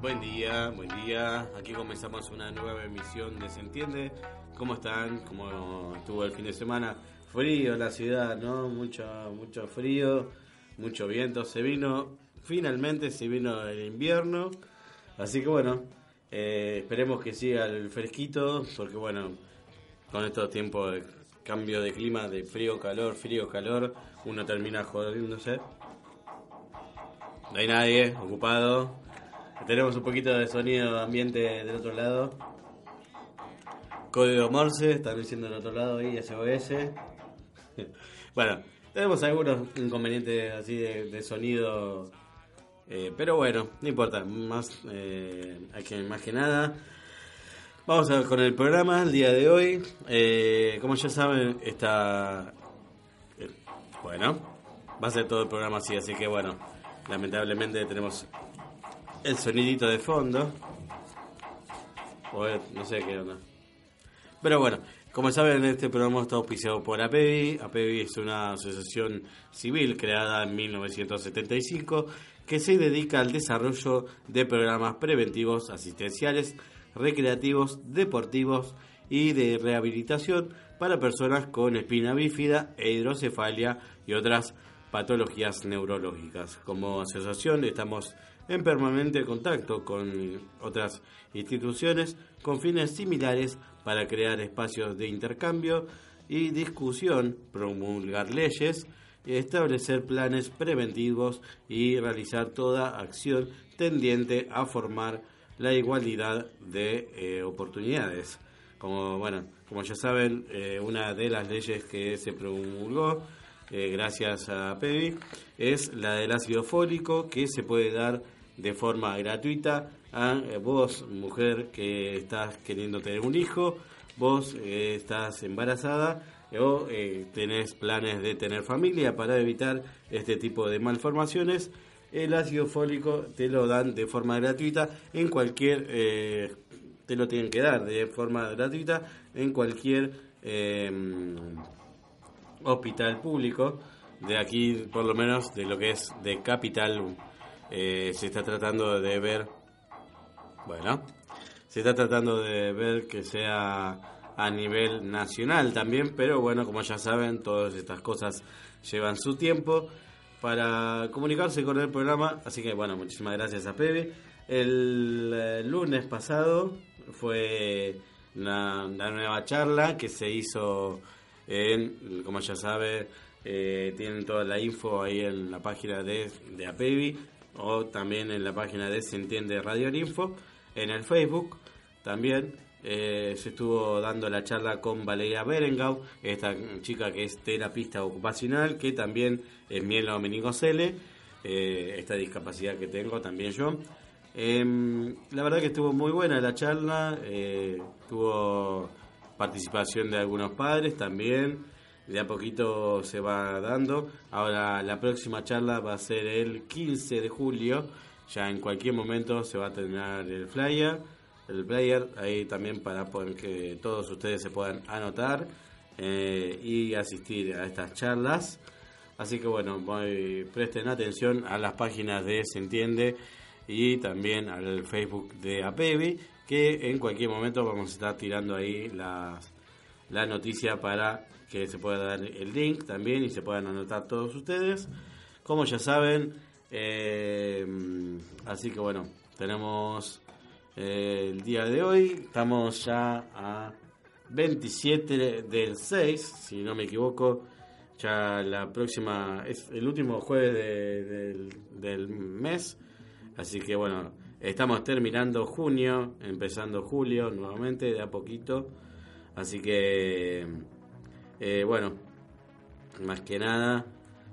Buen día, buen día. Aquí comenzamos una nueva emisión de Se Entiende. ¿Cómo están? ¿Cómo estuvo el fin de semana? Frío la ciudad, ¿no? Mucho, mucho frío, mucho viento. Se vino, finalmente se vino el invierno. Así que bueno, eh, esperemos que siga el fresquito, porque bueno, con estos tiempos cambio de clima, de frío, calor, frío, calor, uno termina jodiéndose. No hay nadie ocupado. Tenemos un poquito de sonido ambiente del otro lado. Código Morse, están diciendo del otro lado ahí, SOS. bueno, tenemos algunos inconvenientes así de, sonido. Eh, pero bueno, no importa, más, eh, más que nada. Vamos a ver con el programa el día de hoy. Eh, como ya saben, está. bueno, va a ser todo el programa así, así que bueno, lamentablemente tenemos el sonidito de fondo. O no sé qué onda. Pero bueno, como saben, este programa está auspiciado por APEVI. APEVI es una asociación civil creada en 1975 que se dedica al desarrollo de programas preventivos, asistenciales, recreativos, deportivos y de rehabilitación para personas con espina bífida e hidrocefalia y otras patologías neurológicas. Como asociación estamos en permanente contacto con otras instituciones con fines similares para crear espacios de intercambio y discusión, promulgar leyes, establecer planes preventivos y realizar toda acción tendiente a formar la igualdad de eh, oportunidades. Como bueno, como ya saben, eh, una de las leyes que se promulgó eh, gracias a PEVI es la del ácido fólico que se puede dar de forma gratuita a vos, mujer que estás queriendo tener un hijo, vos estás embarazada o tenés planes de tener familia para evitar este tipo de malformaciones el ácido fólico te lo dan de forma gratuita en cualquier, eh, te lo tienen que dar de forma gratuita en cualquier em, hospital público de aquí, por lo menos de lo que es de capital, eh, se está tratando de ver, bueno, se está tratando de ver que sea a nivel nacional también, pero bueno, como ya saben, todas estas cosas llevan su tiempo para comunicarse con el programa. Así que bueno, muchísimas gracias a Pepe. El, eh, lunes pasado fue la, nueva charla que se hizo en, como ya sabe, eh, tienen toda la info ahí en la página de, de APEVI o también en la página de Se Entiende Radio Info, en el Facebook también eh, se estuvo dando la charla con Valeria Berengau, esta chica que es terapista ocupacional, que también es mielo meningocele, eh, esta discapacidad que tengo también yo. Em, la verdad que estuvo muy buena la charla, eh, tuvo participación de algunos padres también, de a poquito se va dando. Ahora la próxima charla va a ser el 15 de julio, ya en cualquier momento se va a terminar el flyer el player, ahí también para poder que todos ustedes se puedan anotar eh, y asistir a estas charlas. Así que bueno, presten atención a las páginas de Se Entiende y también al Facebook de APEVI, que en cualquier momento vamos a estar tirando ahí la noticia para que se pueda dar el link también y se puedan anotar todos ustedes. Como ya saben, eh, así que bueno, tenemos el día de hoy, estamos ya a 27 del 6, si no me equivoco, ya la próxima, es el último jueves del, del mes, así que bueno, estamos terminando junio, empezando julio nuevamente, de a poquito, así que eh, bueno, más que nada,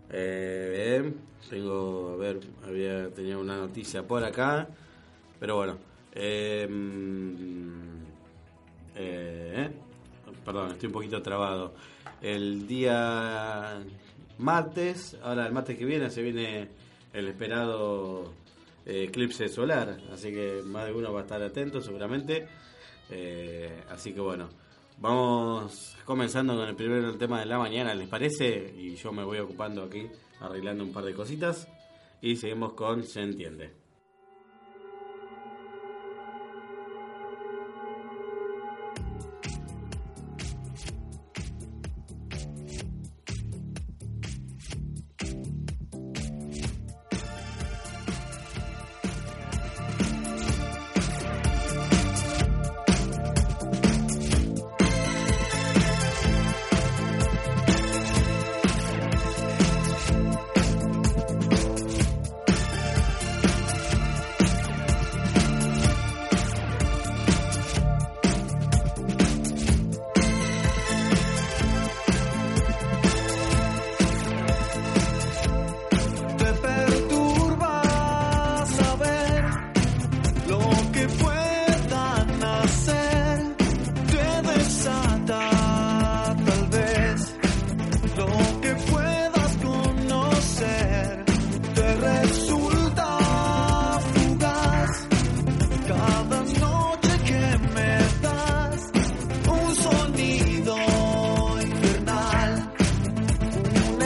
eh, tengo, a ver, había tenido una noticia por acá, pero bueno, em, eh, perdón, estoy un poquito trabado. El día martes, ahora el martes que viene se viene el esperado eclipse solar, así que más de uno va a estar atento seguramente. así que bueno, Vamos comenzando con el primer tema de la mañana, ¿les parece? Y yo me voy ocupando aquí, arreglando un par de cositas. Y seguimos con Se entiende.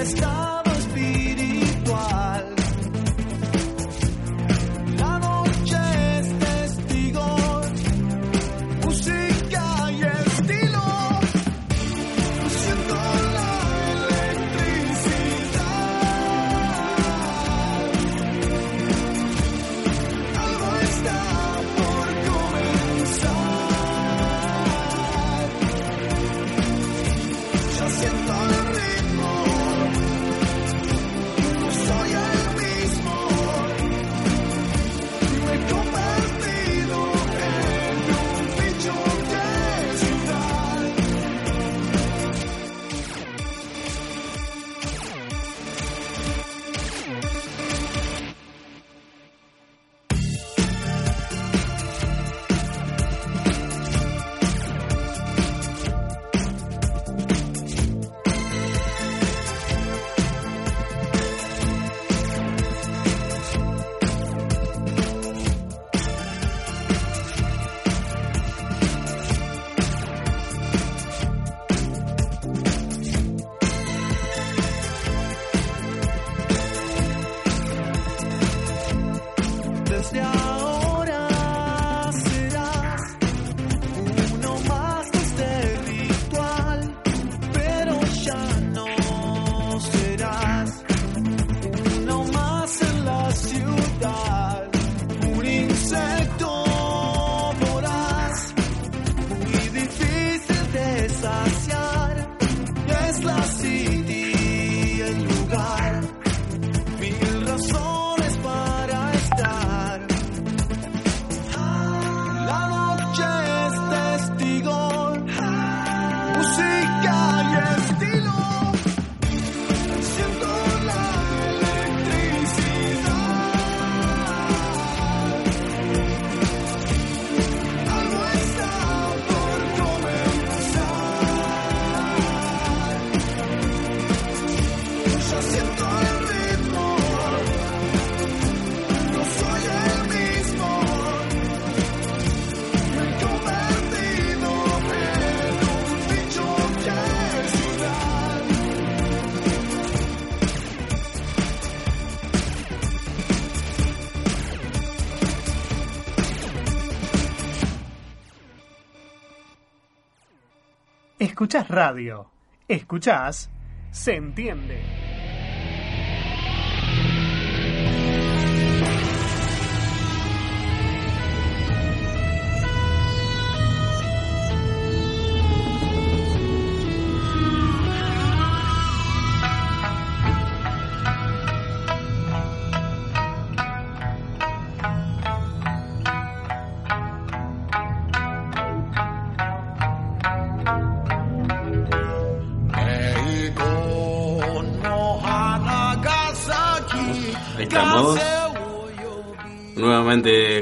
estás. Escuchás radio. Escuchás, se entiende.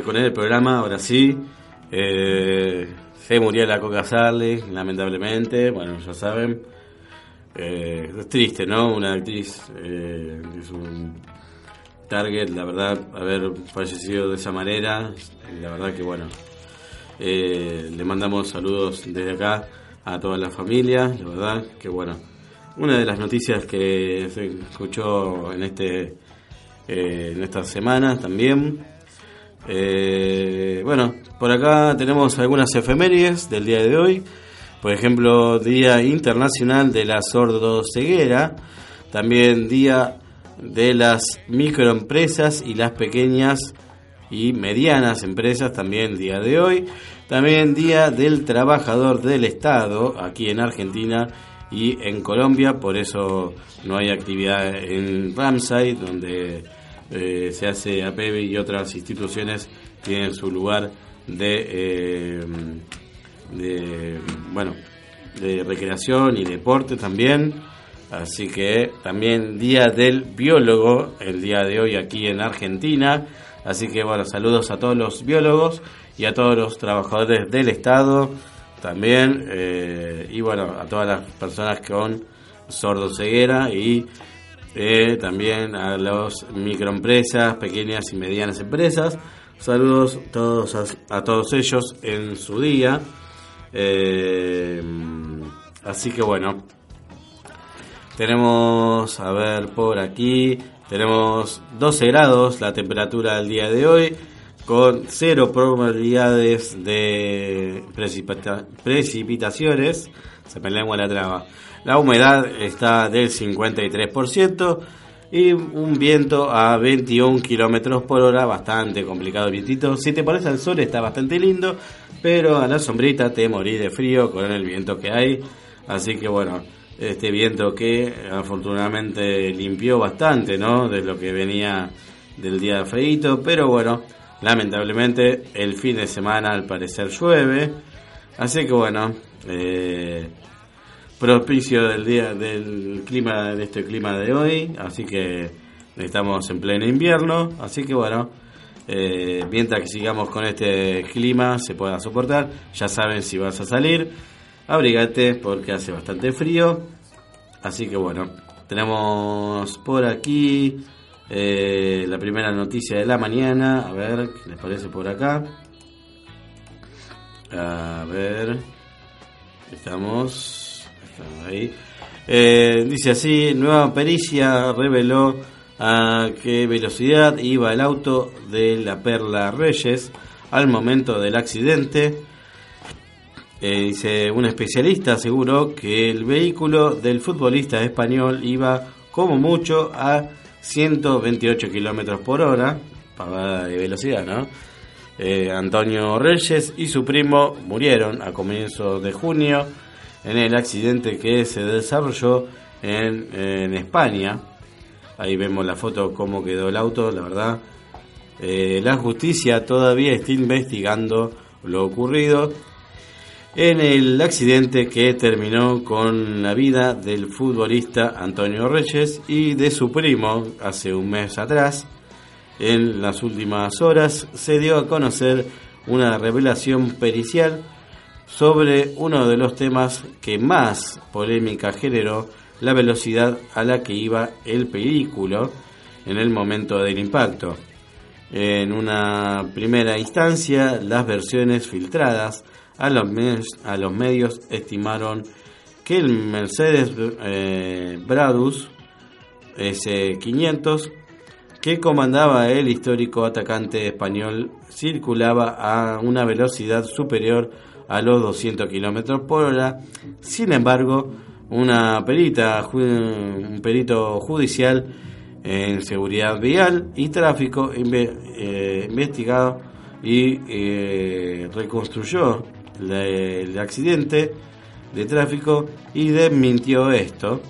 Con el programa, ahora sí. Eh, se murió la Coca Sarli, lamentablemente, bueno, ya saben. Eh, es triste, ¿no? Una actriz eh, es un target, la verdad, haber fallecido de esa manera. La verdad que, bueno, le mandamos saludos desde acá a toda la familia, la verdad que, bueno, una de las noticias que se escuchó en este en esta semana también eh, bueno, por acá tenemos algunas efemérides del día de hoy. Por ejemplo, Día Internacional de la Sordoceguera. También Día de las Microempresas y las Pequeñas y Medianas Empresas. También día de hoy. También Día del Trabajador del Estado aquí en Argentina y en Colombia. Por eso no hay actividad en Ramsay, donde eh, se hace APEVI y otras instituciones tienen su lugar de, eh, de, bueno, de recreación y deporte también. Así que también Día del Biólogo, el día de hoy aquí en Argentina. Así que bueno, saludos a todos los biólogos y a todos los trabajadores del Estado también. Eh, y bueno, a todas las personas con sordoceguera y eh, también a las microempresas, pequeñas y medianas empresas. Saludos todos a, todos ellos en su día. Eh, así que bueno, tenemos, a ver por aquí, tenemos 12 grados la temperatura del día de hoy, con cero probabilidades de precipitaciones. Se me lengua la traba. La humedad está del 53% y un viento a 21 kilómetros por hora, bastante complicado el vientito. Si te pones al sol está bastante lindo, pero a la sombrita te morís de frío con el viento que hay. Así que bueno, este viento que afortunadamente limpió bastante, ¿no? De lo que venía del día feito, pero bueno, lamentablemente el fin de semana al parecer llueve. Así que bueno, eh, propicio del día del clima de este clima de hoy, así que estamos en pleno invierno, así que bueno, eh, mientras que sigamos con este clima se pueda soportar, ya saben si vas a salir, abrigate porque hace bastante frío, así que bueno, tenemos por aquí eh, la primera noticia de la mañana, a ver qué les parece por acá, a ver, estamos eh, dice así, nueva pericia reveló a qué velocidad iba el auto de la Perla Reyes al momento del accidente. Eh, dice, un especialista aseguró que el vehículo del futbolista español iba como mucho a 128 kilómetros por hora, para de velocidad, ¿no? Eh, Antonio Reyes y su primo murieron a comienzos de junio en el accidente que se desarrolló en, España. Ahí vemos la foto cómo quedó el auto, la verdad. Eh, la justicia todavía está investigando lo ocurrido en el accidente que terminó con la vida del futbolista Antonio Reyes y de su primo hace un mes atrás. En las últimas horas se dio a conocer una revelación pericial sobre uno de los temas que más polémica generó, la velocidad a la que iba el vehículo en el momento del impacto. En una primera instancia, las versiones filtradas a los, a los medios estimaron que el Mercedes eh, Bradus S500 que comandaba el histórico atacante español circulaba a una velocidad superior a los 200 kilómetros por hora. Sin embargo, una perita, un perito judicial en seguridad vial y tráfico eh, investigado y eh, reconstruyó el accidente de tráfico y desmintió esto.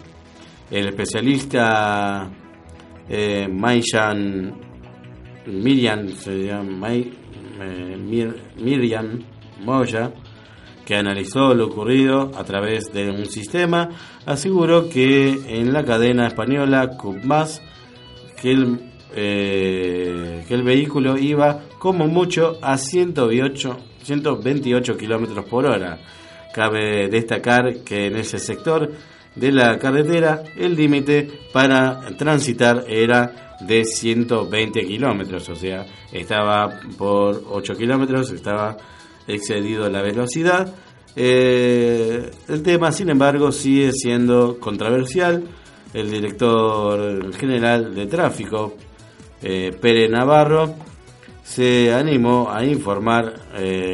El especialista eh, Mayan Miriam, se llama eh, Miriam Moya, que analizó lo ocurrido a través de un sistema, aseguró que en la cadena española CUPMAS que el, eh, que el vehículo iba como mucho a 128, 128 kilómetros por hora. Cabe destacar que en ese sector de la carretera el límite para transitar era de 120 kilómetros, o sea, estaba por 8 kilómetros, estaba excedido la velocidad. Eh, el tema, sin embargo, sigue siendo controversial. El director general de tráfico, eh, Pere Navarro, se animó a informar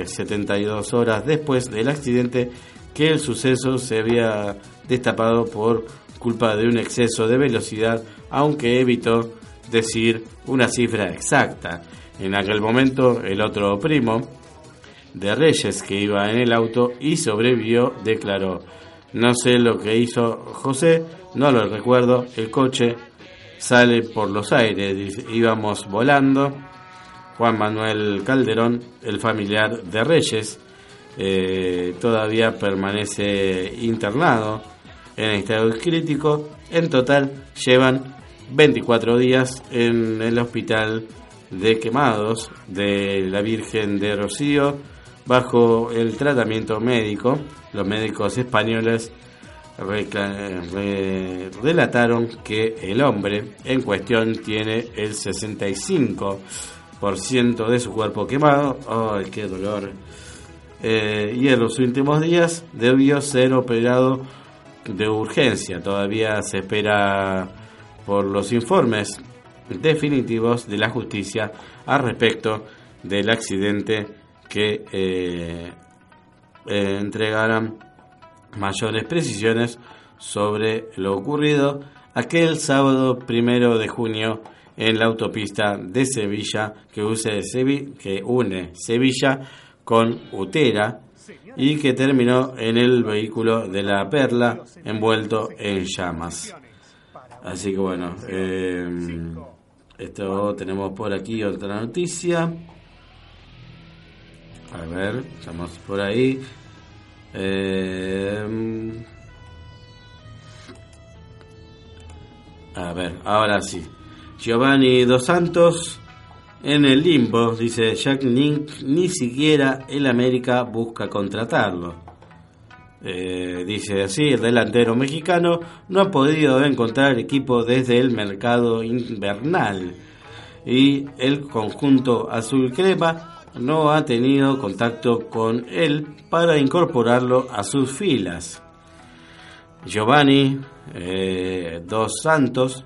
72 eh, horas después del accidente que el suceso se había destapado por culpa de un exceso de velocidad, aunque evitó decir una cifra exacta. En aquel momento, el otro primo de Reyes que iba en el auto y sobrevivió declaró, no sé lo que hizo José, no lo recuerdo, el coche sale por los aires, íbamos volando. Juan Manuel Calderón, el familiar de Reyes, eh, todavía permanece internado en estado crítico. En total llevan 24 días en el hospital de quemados de la Virgen de Rocío bajo el tratamiento médico. Los médicos españoles relataron que el hombre en cuestión tiene el 65% de su cuerpo quemado. ¡Ay, qué dolor! Eh, y en los últimos días debió ser operado de urgencia. Todavía se espera por los informes definitivos de la justicia al respecto del accidente que eh, eh, entregarán mayores precisiones sobre lo ocurrido aquel sábado primero de junio en la autopista de Sevilla que, use que une Sevilla con Utera y que terminó en el vehículo de la Perla envuelto en llamas. Así que bueno, eh, esto tenemos por aquí otra noticia. A ver, estamos por ahí. Eh, a ver, ahora sí. Giovanni Dos Santos en el limbo, dice Jack Link, ni siquiera el América busca contratarlo. Eh, dice así, el delantero mexicano no ha podido encontrar equipo desde el mercado invernal y el conjunto azul crema no ha tenido contacto con él para incorporarlo a sus filas. Giovanni eh, Dos Santos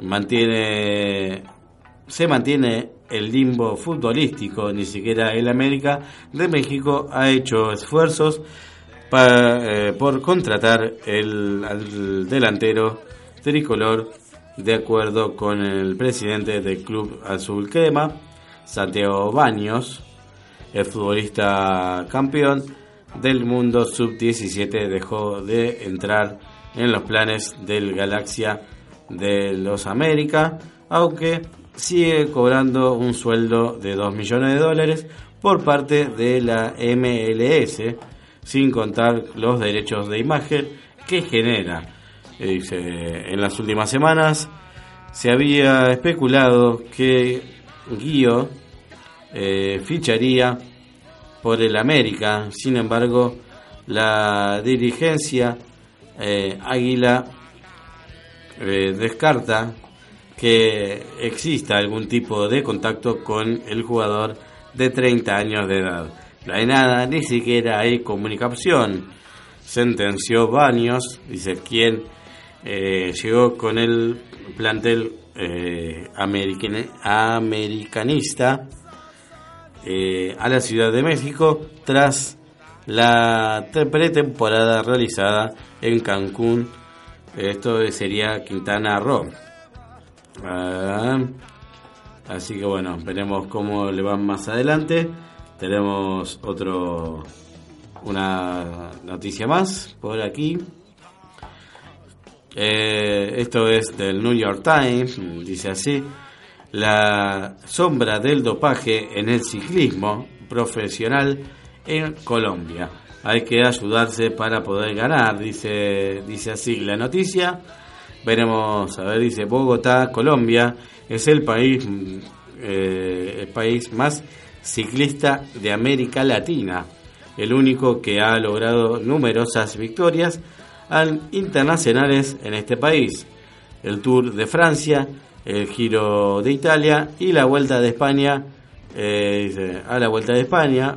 mantiene se mantiene el limbo futbolístico, ni siquiera el América de México ha hecho esfuerzos para, eh, por contratar el, al delantero tricolor de acuerdo con el presidente del club azul. Crema, Santiago Baños, el futbolista campeón del mundo sub-17 dejó de entrar en los planes del Galaxia de los América, aunque sigue cobrando un sueldo de 2 millones de dólares por parte de la MLS sin contar los derechos de imagen que genera. Eh, en las últimas semanas se había especulado que Guío eh, ficharía por el América, sin embargo, la dirigencia eh, Águila descarta que exista algún tipo de contacto con el jugador de 30 años de edad. No hay nada, ni siquiera hay comunicación. Sentenció Baños, dice quien eh, llegó con el plantel eh, americanista eh, a la Ciudad de México tras la pretemporada realizada en Cancún. Esto sería Quintana Roo. Ah, así que bueno, veremos cómo le van más adelante. Tenemos otro una noticia más por aquí. Eh, esto es del New York Times, dice así, la sombra del dopaje en el ciclismo profesional en Colombia. Hay que ayudarse para poder ganar, dice, dice así la noticia. Veremos, a ver, dice Bogotá, Colombia, es el país, eh, el país más ciclista de América Latina, el único que ha logrado numerosas victorias internacionales en este país. El Tour de Francia, el Giro de Italia y la Vuelta de España, eh, a la Vuelta de España,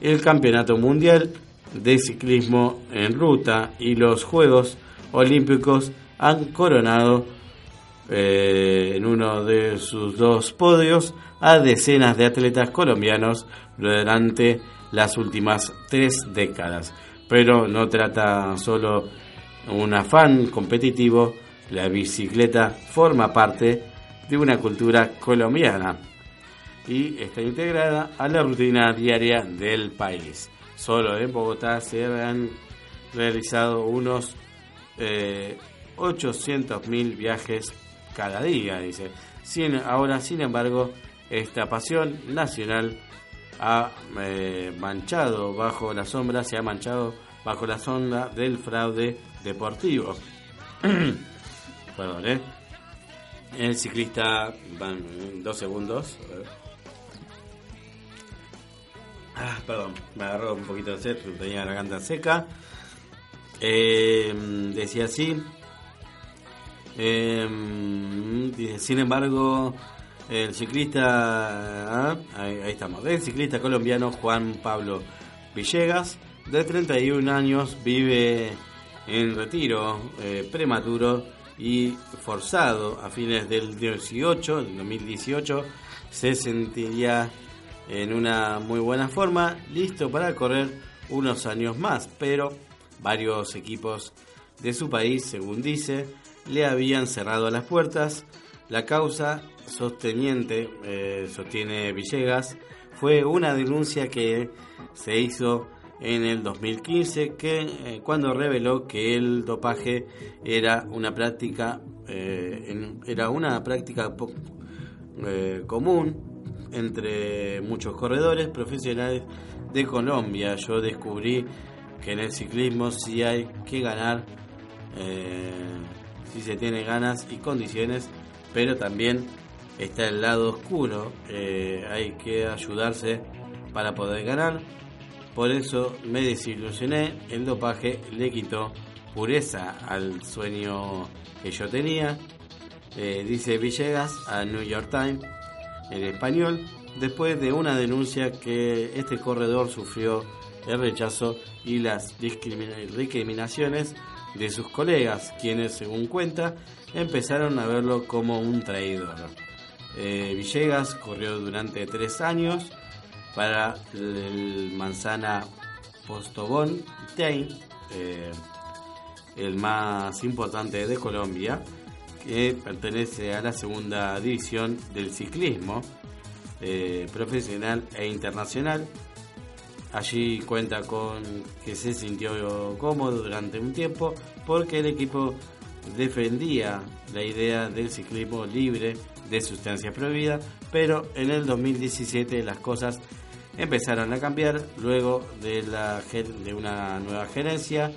el Campeonato Mundial de Ciclismo en Ruta y los Juegos Olímpicos han coronado eh, en uno de sus dos podios a decenas de atletas colombianos durante las últimas tres décadas. Pero no trata solo un afán competitivo, la bicicleta forma parte de una cultura colombiana y está integrada a la rutina diaria del país. Solo en Bogotá se han realizado unos eh, 800.000 viajes cada día, dice. Sin, ahora, sin embargo, esta pasión nacional ha eh, manchado bajo la sombra, se ha manchado bajo la sonda del fraude deportivo. Perdón, ¿eh? El ciclista, dos segundos. Ah, perdón, me agarró un poquito de sed, tenía la garganta seca. Eh, decía así. Eh, sin embargo, el ciclista, ah, ahí, estamos, el ciclista colombiano Juan Pablo Villegas, de 31 años, vive en retiro eh, prematuro y forzado a fines del 18, del 2018, se sentiría en una muy buena forma, listo para correr unos años más, pero varios equipos de su país, según dice, le habían cerrado las puertas. La causa sosteniente, eh, sostiene Villegas, fue una denuncia que se hizo en el 2015 que eh, cuando reveló que el dopaje era una práctica eh, era una práctica común entre muchos corredores profesionales de Colombia. Yo descubrí que en el ciclismo sí hay que ganar, si se tiene ganas y condiciones, pero también está el lado oscuro, eh, hay que ayudarse para poder ganar. Por eso me desilusioné, el dopaje le quitó pureza al sueño que yo tenía, eh, dice Villegas a New York Times en español, después de una denuncia que este corredor sufrió el rechazo y las discriminaciones de sus colegas, quienes, según cuenta, empezaron a verlo como un traidor. Eh, Villegas corrió durante tres años para el Manzana Postobón Team, eh, el más importante de Colombia, que pertenece a la segunda división del ciclismo eh, profesional e internacional. Allí cuenta con que se sintió cómodo durante un tiempo porque el equipo defendía la idea del ciclismo libre de sustancias prohibidas, pero en el 2017 las cosas empezaron a cambiar luego de, la, de una nueva gerencia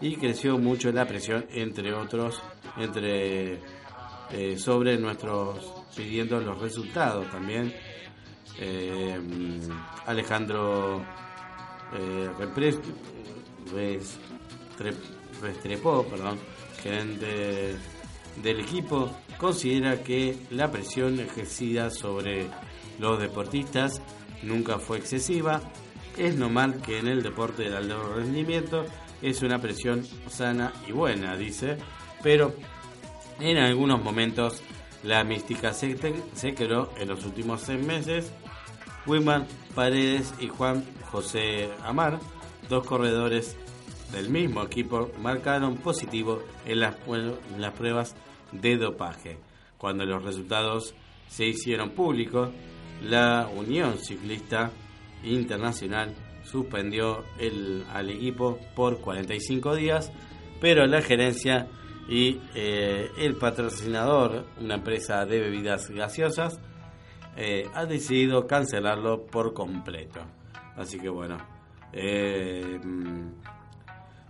y creció mucho la presión, entre otros, entre eh, sobre nuestros pidiendo los resultados también. Eh, Alejandro eh, Restrepo, perdón, gerente del equipo, considera que la presión ejercida sobre los deportistas nunca fue excesiva. Es normal que en el deporte del alto rendimiento es una presión sana y buena, dice, pero en algunos momentos La mística se, se en los últimos seis meses. Wilman Paredes y Juan José Amar, dos corredores del mismo equipo, marcaron positivo en las pruebas de dopaje. Cuando los resultados se hicieron públicos, la Unión Ciclista Internacional suspendió el, al equipo por 45 días, pero la gerencia y eh, el patrocinador, una empresa de bebidas gaseosas, eh, ha decidido cancelarlo por completo. Así que bueno, eh,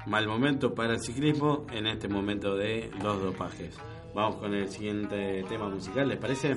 mal momento para el ciclismo en este momento de los dopajes. Vamos con el siguiente tema musical, ¿les parece?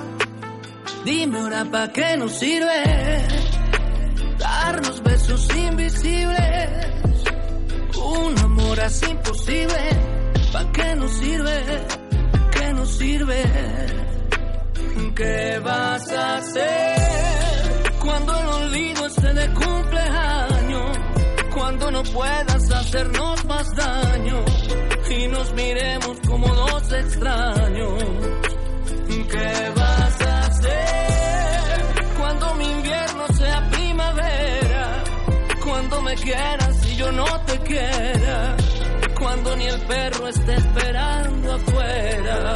Dime ahora pa' qué nos sirve darnos besos invisibles. Un amor así imposible, ¿pa' qué nos sirve? ¿Qué nos sirve? ¿Qué vas a hacer cuando el olvido esté de cumpleaños? Cuando no puedas hacernos más daño y nos miremos como dos extraños. ¿Qué cuando me quieras y yo no te quiera, cuando ni el perro esté esperando afuera.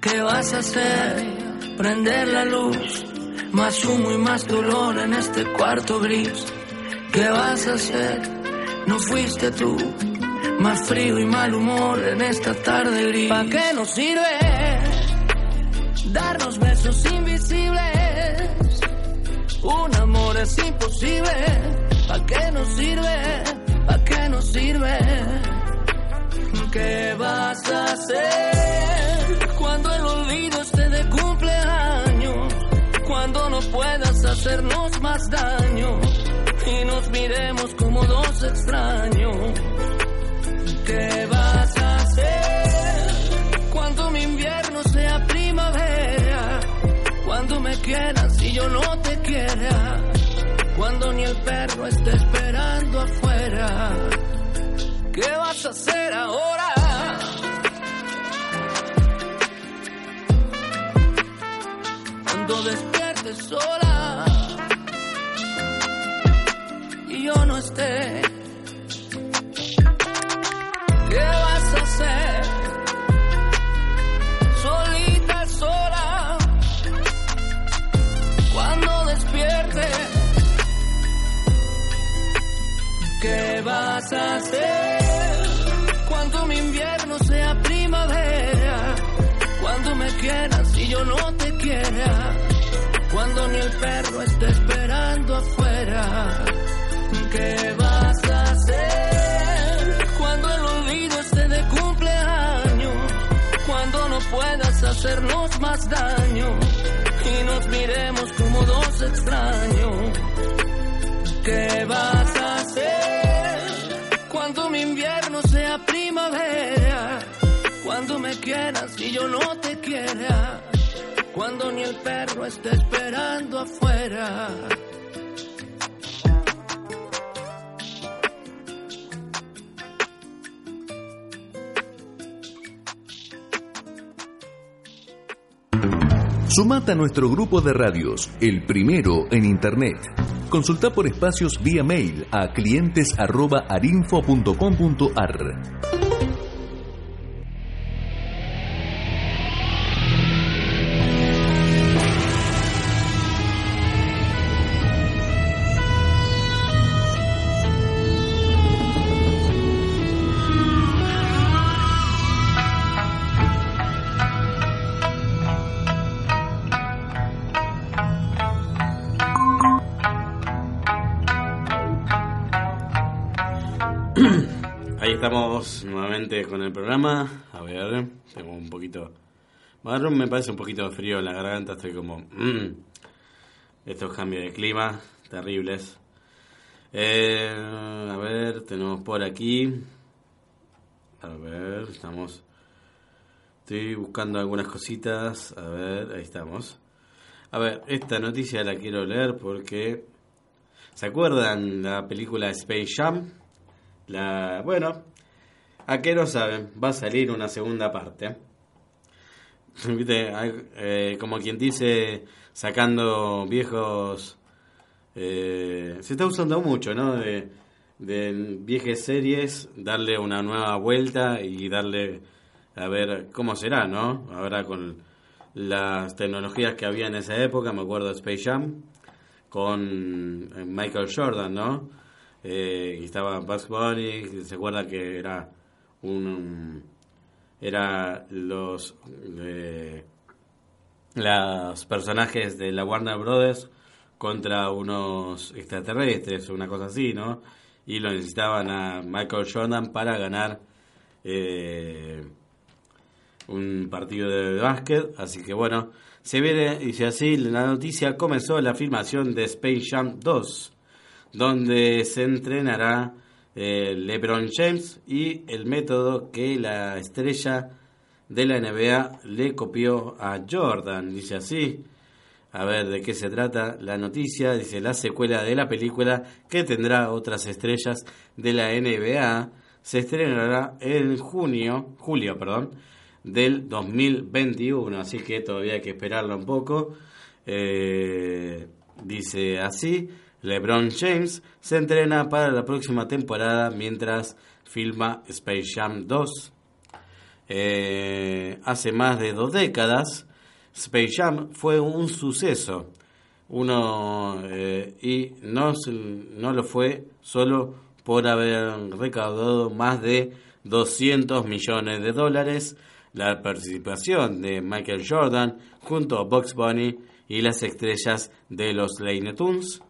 ¿Qué vas a hacer? Prender la luz, más humo y más dolor en este cuarto gris. ¿Qué vas a hacer? No fuiste tú, más frío y mal humor en esta tarde gris. ¿Para qué nos sirve? darnos besos invisibles. Un amor es imposible, ¿pa' qué nos sirve? ¿Pa' qué nos sirve? ¿Qué vas a hacer cuando el olvido esté de cumpleaños? Cuando no puedas hacernos más daño y nos miremos como dos extraños. ¿Qué vas a hacer cuando mi invierno sea cuando me quieras y yo no te quiera, cuando ni el perro esté esperando afuera, ¿qué vas a hacer ahora? Cuando despiertes sola y yo no esté, ¿qué vas a hacer cuando mi invierno sea primavera? Cuando me quieras y yo no te quiera. Cuando ni el perro esté esperando afuera. ¿Qué vas a hacer cuando el olvido esté de cumpleaños? Cuando no puedas hacernos más daño y nos miremos como dos extraños. ¿Qué vas a hacer invierno sea primavera? Cuando me quieras y yo no te quiera. Cuando ni el perro esté esperando afuera. Sumata a nuestro grupo de radios, el primero en Internet. Consulta por espacios vía mail a clientes.arinfo.com.ar. estamos nuevamente con el programa. A ver, tengo un poquito. Me parece un poquito frío en la garganta. Estoy como. Mm, estos cambios de clima terribles. Eh, a ver, tenemos por aquí. A ver, estamos. Estoy buscando algunas cositas. A ver, ahí estamos. A ver, esta noticia la quiero leer porque. ¿Se acuerdan la película Space Jam? La, bueno, a qué no saben, va a salir una segunda parte. Eh, como quien dice, sacando viejos... Eh, se está usando mucho, ¿no? De, de viejas series, darle una nueva vuelta y darle a ver cómo será, ¿no? Ahora con las tecnologías que había en esa época, me acuerdo de Space Jam, con Michael Jordan, ¿no? Eh, y estaba Bugs Bunny, se acuerda que era un era los eh, personajes de la Warner Brothers contra unos extraterrestres una cosa así, ¿no? Y lo necesitaban a Michael Jordan para ganar eh, un partido de básquet, así que bueno, se viene, dice así, la noticia comenzó la filmación de Space Jam 2 donde se entrenará eh, LeBron James y el método que la estrella de la NBA le copió a Jordan. Dice así. A ver de qué se trata la noticia. Dice la secuela de la película que tendrá otras estrellas de la NBA. Se estrenará en junio, julio, perdón, del 2021. Así que todavía hay que esperarlo un poco. Eh, dice así. LeBron James se entrena para la próxima temporada mientras filma Space Jam 2. Eh, hace más de dos décadas, Space Jam fue un suceso. Uno, eh, y no, no lo fue solo por haber recaudado más de 200 millones de dólares. La participación de Michael Jordan junto a Bugs Bunny y las estrellas de los Looney Tunes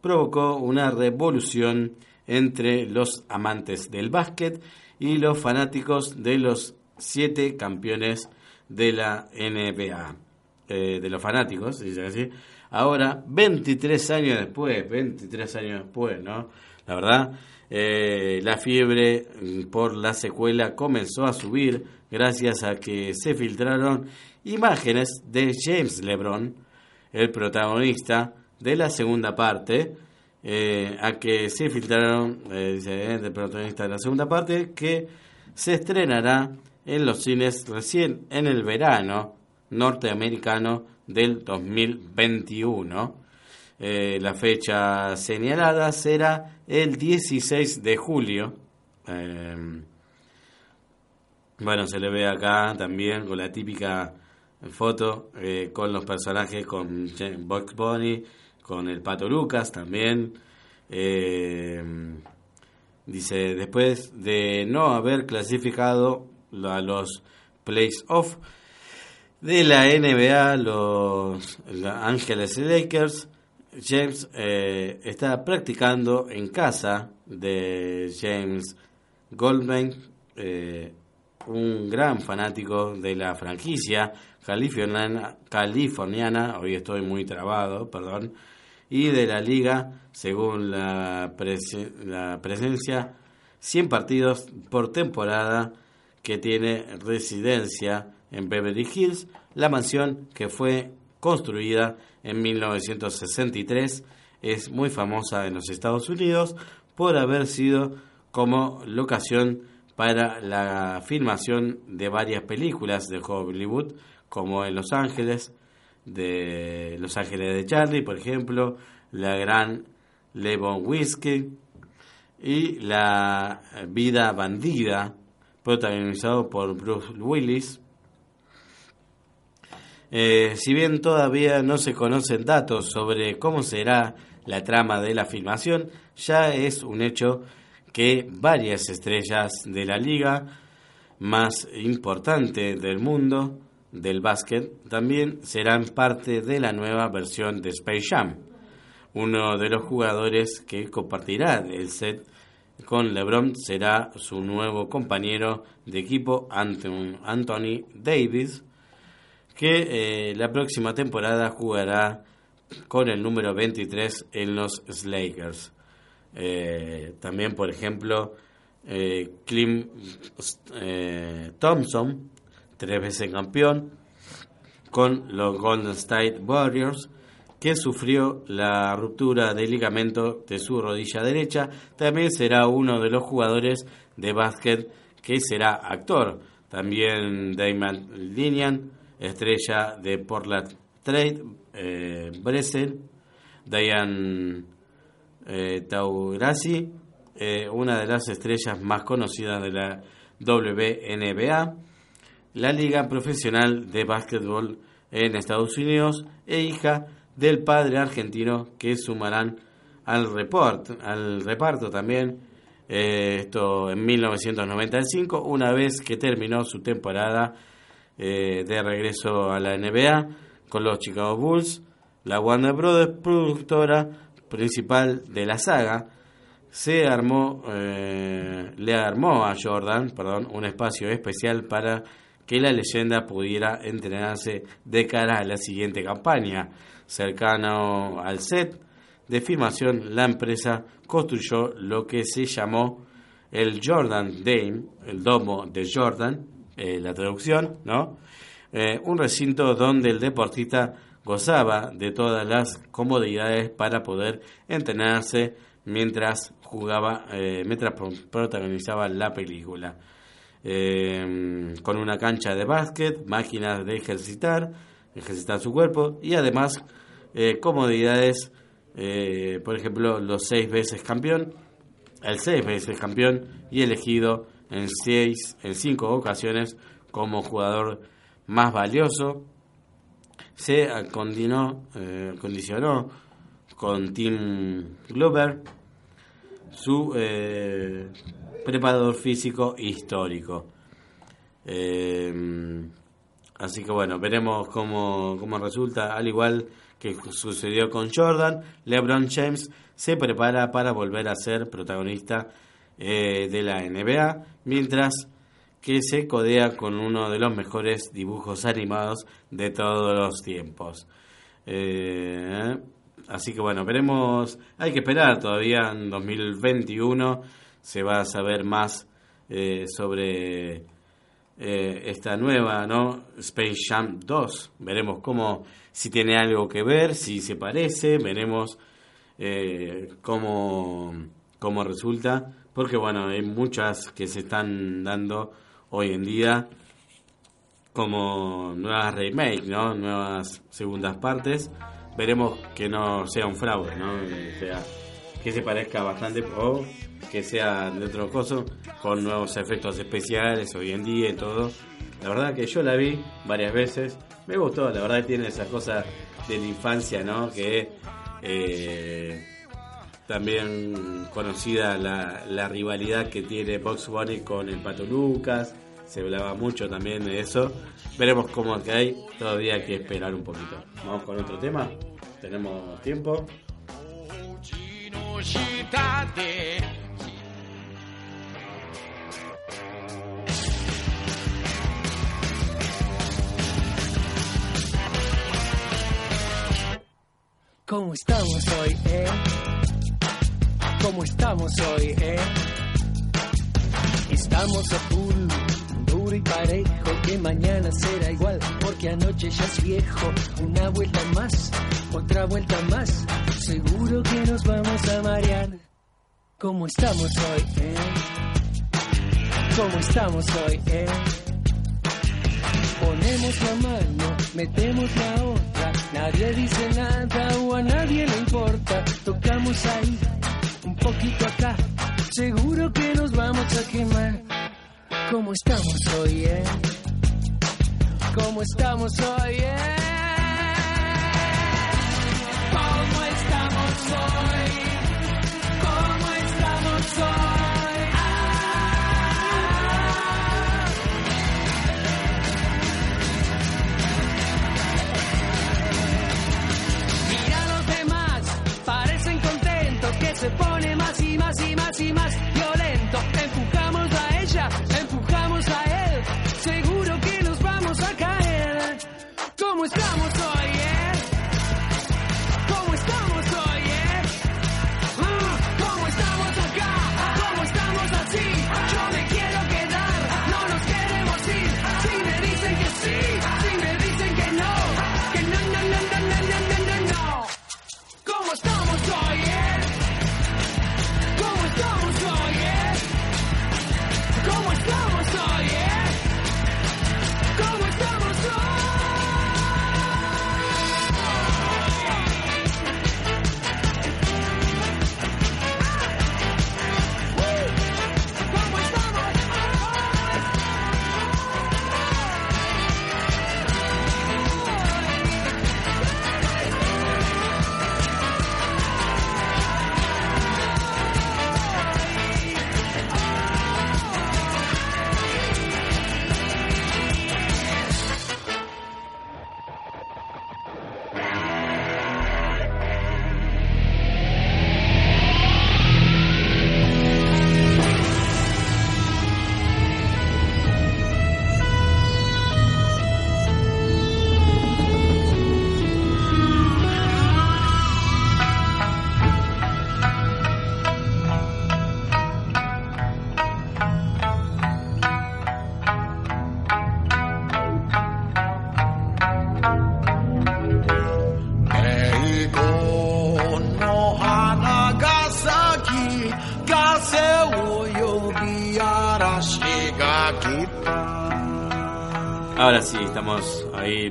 provocó una revolución entre los amantes del básquet y los fanáticos de los siete campeones de la NBA. Eh, de los fanáticos, dice así. Ahora, 23 años después, 23 años después, ¿no? La verdad, eh, la fiebre por la secuela comenzó a subir gracias a que se filtraron imágenes de James LeBron, el protagonista, de la segunda parte, eh, a que se filtraron, eh, dice el protagonista de la segunda parte, que se estrenará en los cines recién en el verano norteamericano del 2021. Eh, la fecha señalada será el 16 de julio. bueno, se le ve acá también con la típica foto con los personajes, con Bugs Bunny, con el Pato Lucas también. Eh, dice, después de no haber clasificado a los playoffs de la NBA, los, Ángeles Lakers, James eh, está practicando en casa de James Goldman, eh, un gran fanático de la franquicia californiana, californiana, hoy estoy muy trabado, perdón, y de la liga, según la, presencia, 100 partidos por temporada que tiene residencia en Beverly Hills, la mansión que fue construida en 1963 es muy famosa en los Estados Unidos por haber sido como locación para la filmación de varias películas de Hollywood como en Los Ángeles, de Los Ángeles de Charlie, por ejemplo, La Gran Levon Whiskey y La Vida Bandida, protagonizado por Bruce Willis. Eh, si bien todavía no se conocen datos sobre cómo será la trama de la filmación, ya es un hecho que varias estrellas de la liga más importante del mundo del básquet también serán parte de la nueva versión de Space Jam. Uno de los jugadores que compartirá el set con LeBron será su nuevo compañero de equipo Anthony Davis, que eh, la próxima temporada jugará con el número 23 en los Lakers. Eh, también, por ejemplo, eh, eh, Thompson, tres veces campeón, con los Golden State Warriors, que sufrió la ruptura del ligamento de su rodilla derecha, también será uno de los jugadores de básquet que será actor. También Damon Linian, estrella de Portland Trade, eh, Bresel, Diane eh, Taurasi, eh, una de las estrellas más conocidas de la WNBA, la Liga Profesional de Básquetbol en Estados Unidos e hija del padre argentino que sumarán al, report, al reparto también. Eh, esto en 1995, una vez que terminó su temporada eh, de regreso a la NBA con los Chicago Bulls, la Warner Brothers, productora principal de la saga, se armó, eh, le armó a Jordan, perdón, un espacio especial para que la leyenda pudiera entrenarse de cara a la siguiente campaña. Cercano al set de filmación, la empresa construyó lo que se llamó el Jordan Dame, el domo de Jordan, eh, la traducción, ¿no? Eh, un recinto donde el deportista gozaba de todas las comodidades para poder entrenarse mientras jugaba, eh, mientras protagonizaba la película. Con una cancha de básquet, máquinas de ejercitar, ejercitar su cuerpo y además eh, comodidades, eh, por ejemplo, los seis veces campeón, el seis veces campeón y elegido en seis, en cinco ocasiones como jugador más valioso. Se continuó, eh, condicionó con Tim Glover su preparador físico histórico. así que bueno, veremos cómo, cómo resulta. Al igual que sucedió con Jordan, LeBron James se prepara para volver a ser protagonista eh, de la NBA, mientras que se codea con uno de los mejores dibujos animados de todos los tiempos. Eh, así que bueno, veremos, hay que esperar todavía en 2021, se va a saber más eh, sobre esta nueva, ¿no? Space Jam 2. Veremos cómo si tiene algo que ver, si se parece, veremos eh, cómo, cómo resulta, porque bueno, hay muchas que se están dando hoy en día como nuevas remake, ¿no? Nuevas segundas partes. Veremos que no sea un fraude, ¿no? sea, que se parezca bastante o que sea de otro coso con nuevos efectos especiales hoy en día y todo. La verdad que yo la vi varias veces me gustó, la verdad tiene esa cosa de la infancia, ¿no? Que eh, también conocida la, rivalidad que tiene Box Bunny con el Pato Lucas, se hablaba mucho también de eso. Veremos cómo que hay, todavía hay que esperar un poquito. Vamos con otro tema, tenemos tiempo. ¿Cómo estamos hoy, eh? ¿Cómo estamos hoy, eh? Estamos a full, y parejo, que mañana será igual, porque anoche ya es viejo. Una vuelta más, otra vuelta más, seguro que nos vamos a marear. ¿Cómo estamos hoy, eh? ¿Cómo estamos hoy, eh? Ponemos la mano, metemos la otra, nadie dice nada o a nadie le importa. Tocamos ahí, un poquito acá, seguro que nos vamos a quemar. ¿Cómo estamos hoy, eh? ¿Cómo estamos hoy, eh? ¿Cómo estamos hoy? ¿Cómo estamos hoy? se pone más y más y más y más. Yo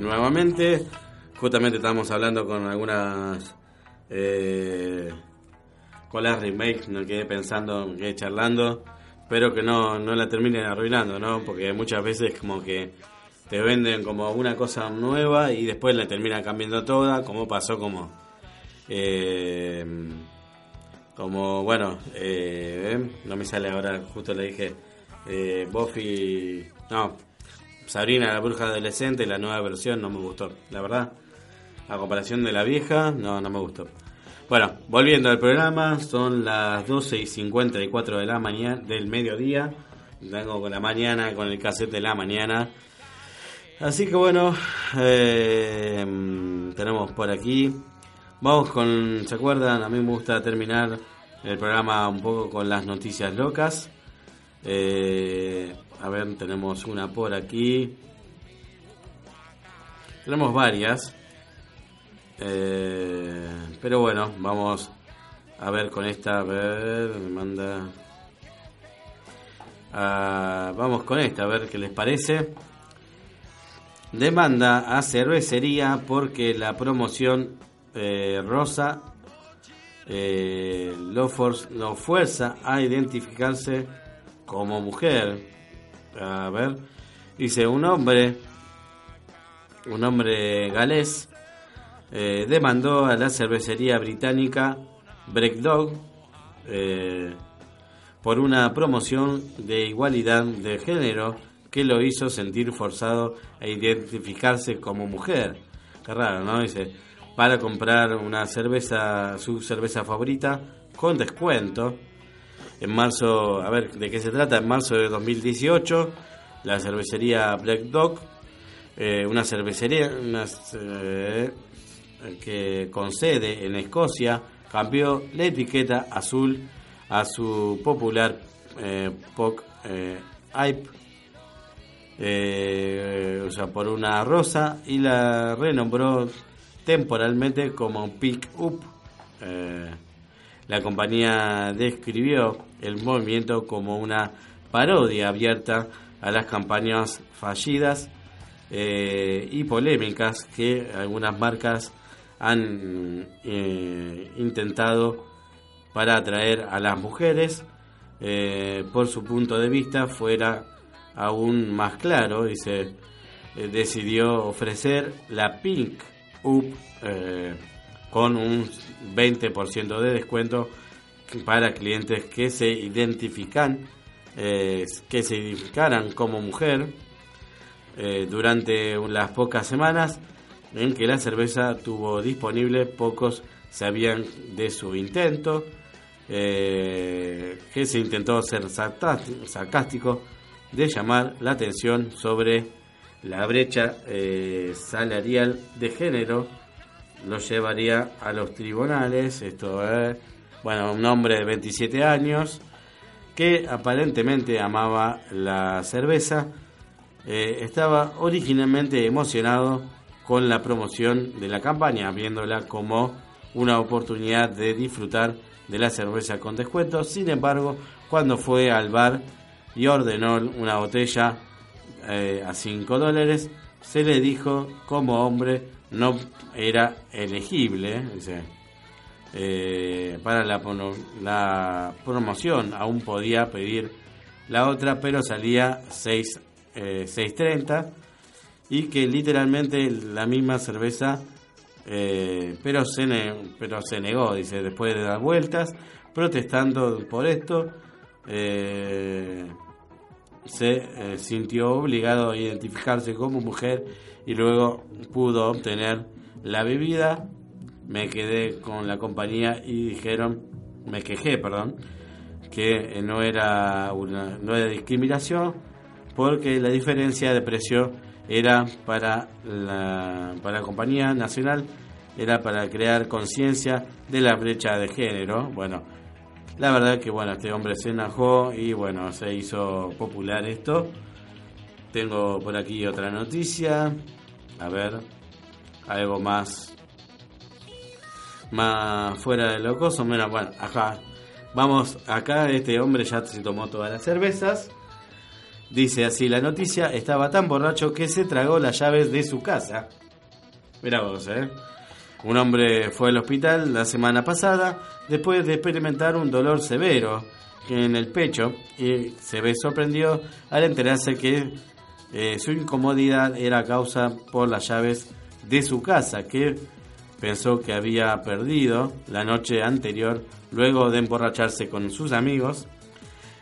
nuevamente. Justamente estamos hablando con algunas. Eh, con las remakes, me quedé pensando, me quedé charlando. Espero que no, no la terminen arruinando, ¿no? Porque muchas veces, como que te venden como una cosa nueva y después la terminan cambiando toda, como pasó como. Eh, como, bueno, eh, no me sale ahora, justo le dije. Eh, Buffy. No, Sabrina la bruja adolescente, la nueva versión, no me gustó, la verdad. A comparación de la vieja, no, no me gustó. Bueno, volviendo al programa, son las 12 y 54 de la mañana, del mediodía. Vengo con la mañana, con el cassette de la mañana. Así que bueno, eh, tenemos por aquí. Vamos con, ¿se acuerdan? A mí me gusta terminar el programa un poco con las noticias locas. Eh, a ver, tenemos una por aquí. Tenemos varias. Eh, pero bueno, vamos a ver con esta. A ver, me. Ah, vamos con esta, a ver qué les parece. Demanda a cervecería porque la promoción eh, rosa eh, lo, lo fuerza a identificarse como mujer a ver, dice un hombre, un hombre galés, eh, demandó a la cervecería británica Breakdog eh, por una promoción de igualdad de género que lo hizo sentir forzado a identificarse como mujer. Qué raro, ¿no? Dice, para comprar una cerveza, su cerveza favorita, con descuento en marzo, a ver, ¿de qué se trata? En marzo de 2018, la cervecería Black Dog, eh, una cervecería eh, que con sede en Escocia, cambió la etiqueta azul a su popular eh, POC eh, eh, o sea, por una rosa y la renombró temporalmente como Pick Up. La compañía describió el movimiento como una parodia abierta a las campañas fallidas eh, y polémicas que algunas marcas han eh, intentado para atraer a las mujeres. Eh, por su punto de vista fuera aún más claro y se decidió ofrecer la Pink Up con un 20% de descuento para clientes que se identifican eh, que se identificaran como mujer eh, durante las pocas semanas en que la cerveza tuvo disponible pocos sabían de su intento eh, que se intentó ser sarcástico de llamar la atención sobre la brecha salarial de género lo llevaría a los tribunales. Esto es, bueno, un hombre de 27 años que aparentemente amaba la cerveza. Eh, estaba originalmente emocionado con la promoción de la campaña, viéndola como una oportunidad de disfrutar de la cerveza con descuento. Sin embargo, cuando fue al bar y ordenó una botella eh, a 5 dólares, se le dijo como hombre no era elegible eh, para la, promoción. Aún podía pedir la otra, pero salía 6, 6.30 eh, y que literalmente la misma cerveza, eh, pero, se pero se negó, dice, después de dar vueltas, protestando por esto. se sintió obligado a identificarse como mujer y luego pudo obtener la bebida. Me quedé con la compañía y dijeron, me quejé, perdón, que no era una no era discriminación porque la diferencia de precio era para la, para la compañía nacional era para crear conciencia de la brecha de género. Bueno, la verdad que bueno, este hombre se enojó y bueno, se hizo popular esto. Tengo por aquí otra noticia. A ver, algo más más fuera de locoso, menos bueno, acá vamos, acá este hombre ya se tomó todas las cervezas Dice así la noticia, estaba tan borracho que se tragó las llaves de su casa. Mira vos, ¿eh? Un hombre fue al hospital la semana pasada después de experimentar un dolor severo en el pecho y se ve sorprendido al enterarse que eh, su incomodidad era causa por las llaves de su casa que pensó que había perdido la noche anterior luego de emborracharse con sus amigos.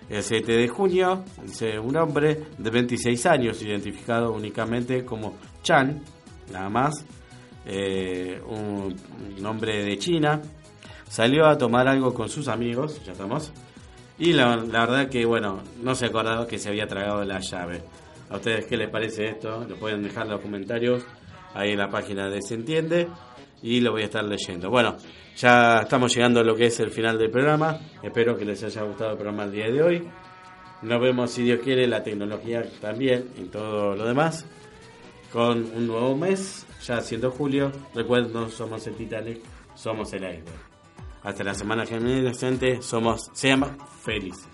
El 7 de junio, dice un hombre de 26 años, identificado únicamente como Chan, nada más, eh, un, hombre de China, salió a tomar algo con sus amigos, ya estamos, y la, verdad que, bueno, no se acordaba que se había tragado la llave. ¿A ustedes qué les parece esto? Lo pueden dejar en los comentarios ahí en la página de Se Entiende y lo voy a estar leyendo. Bueno, ya estamos llegando a lo que es el final del programa. Espero que les haya gustado el programa el día de hoy. Nos vemos, si Dios quiere, la tecnología también y todo lo demás. Con un nuevo mes, ya siendo julio. Recuerden, somos el Titanic, somos el aire. Hasta la semana que viene, somos, seamos felices.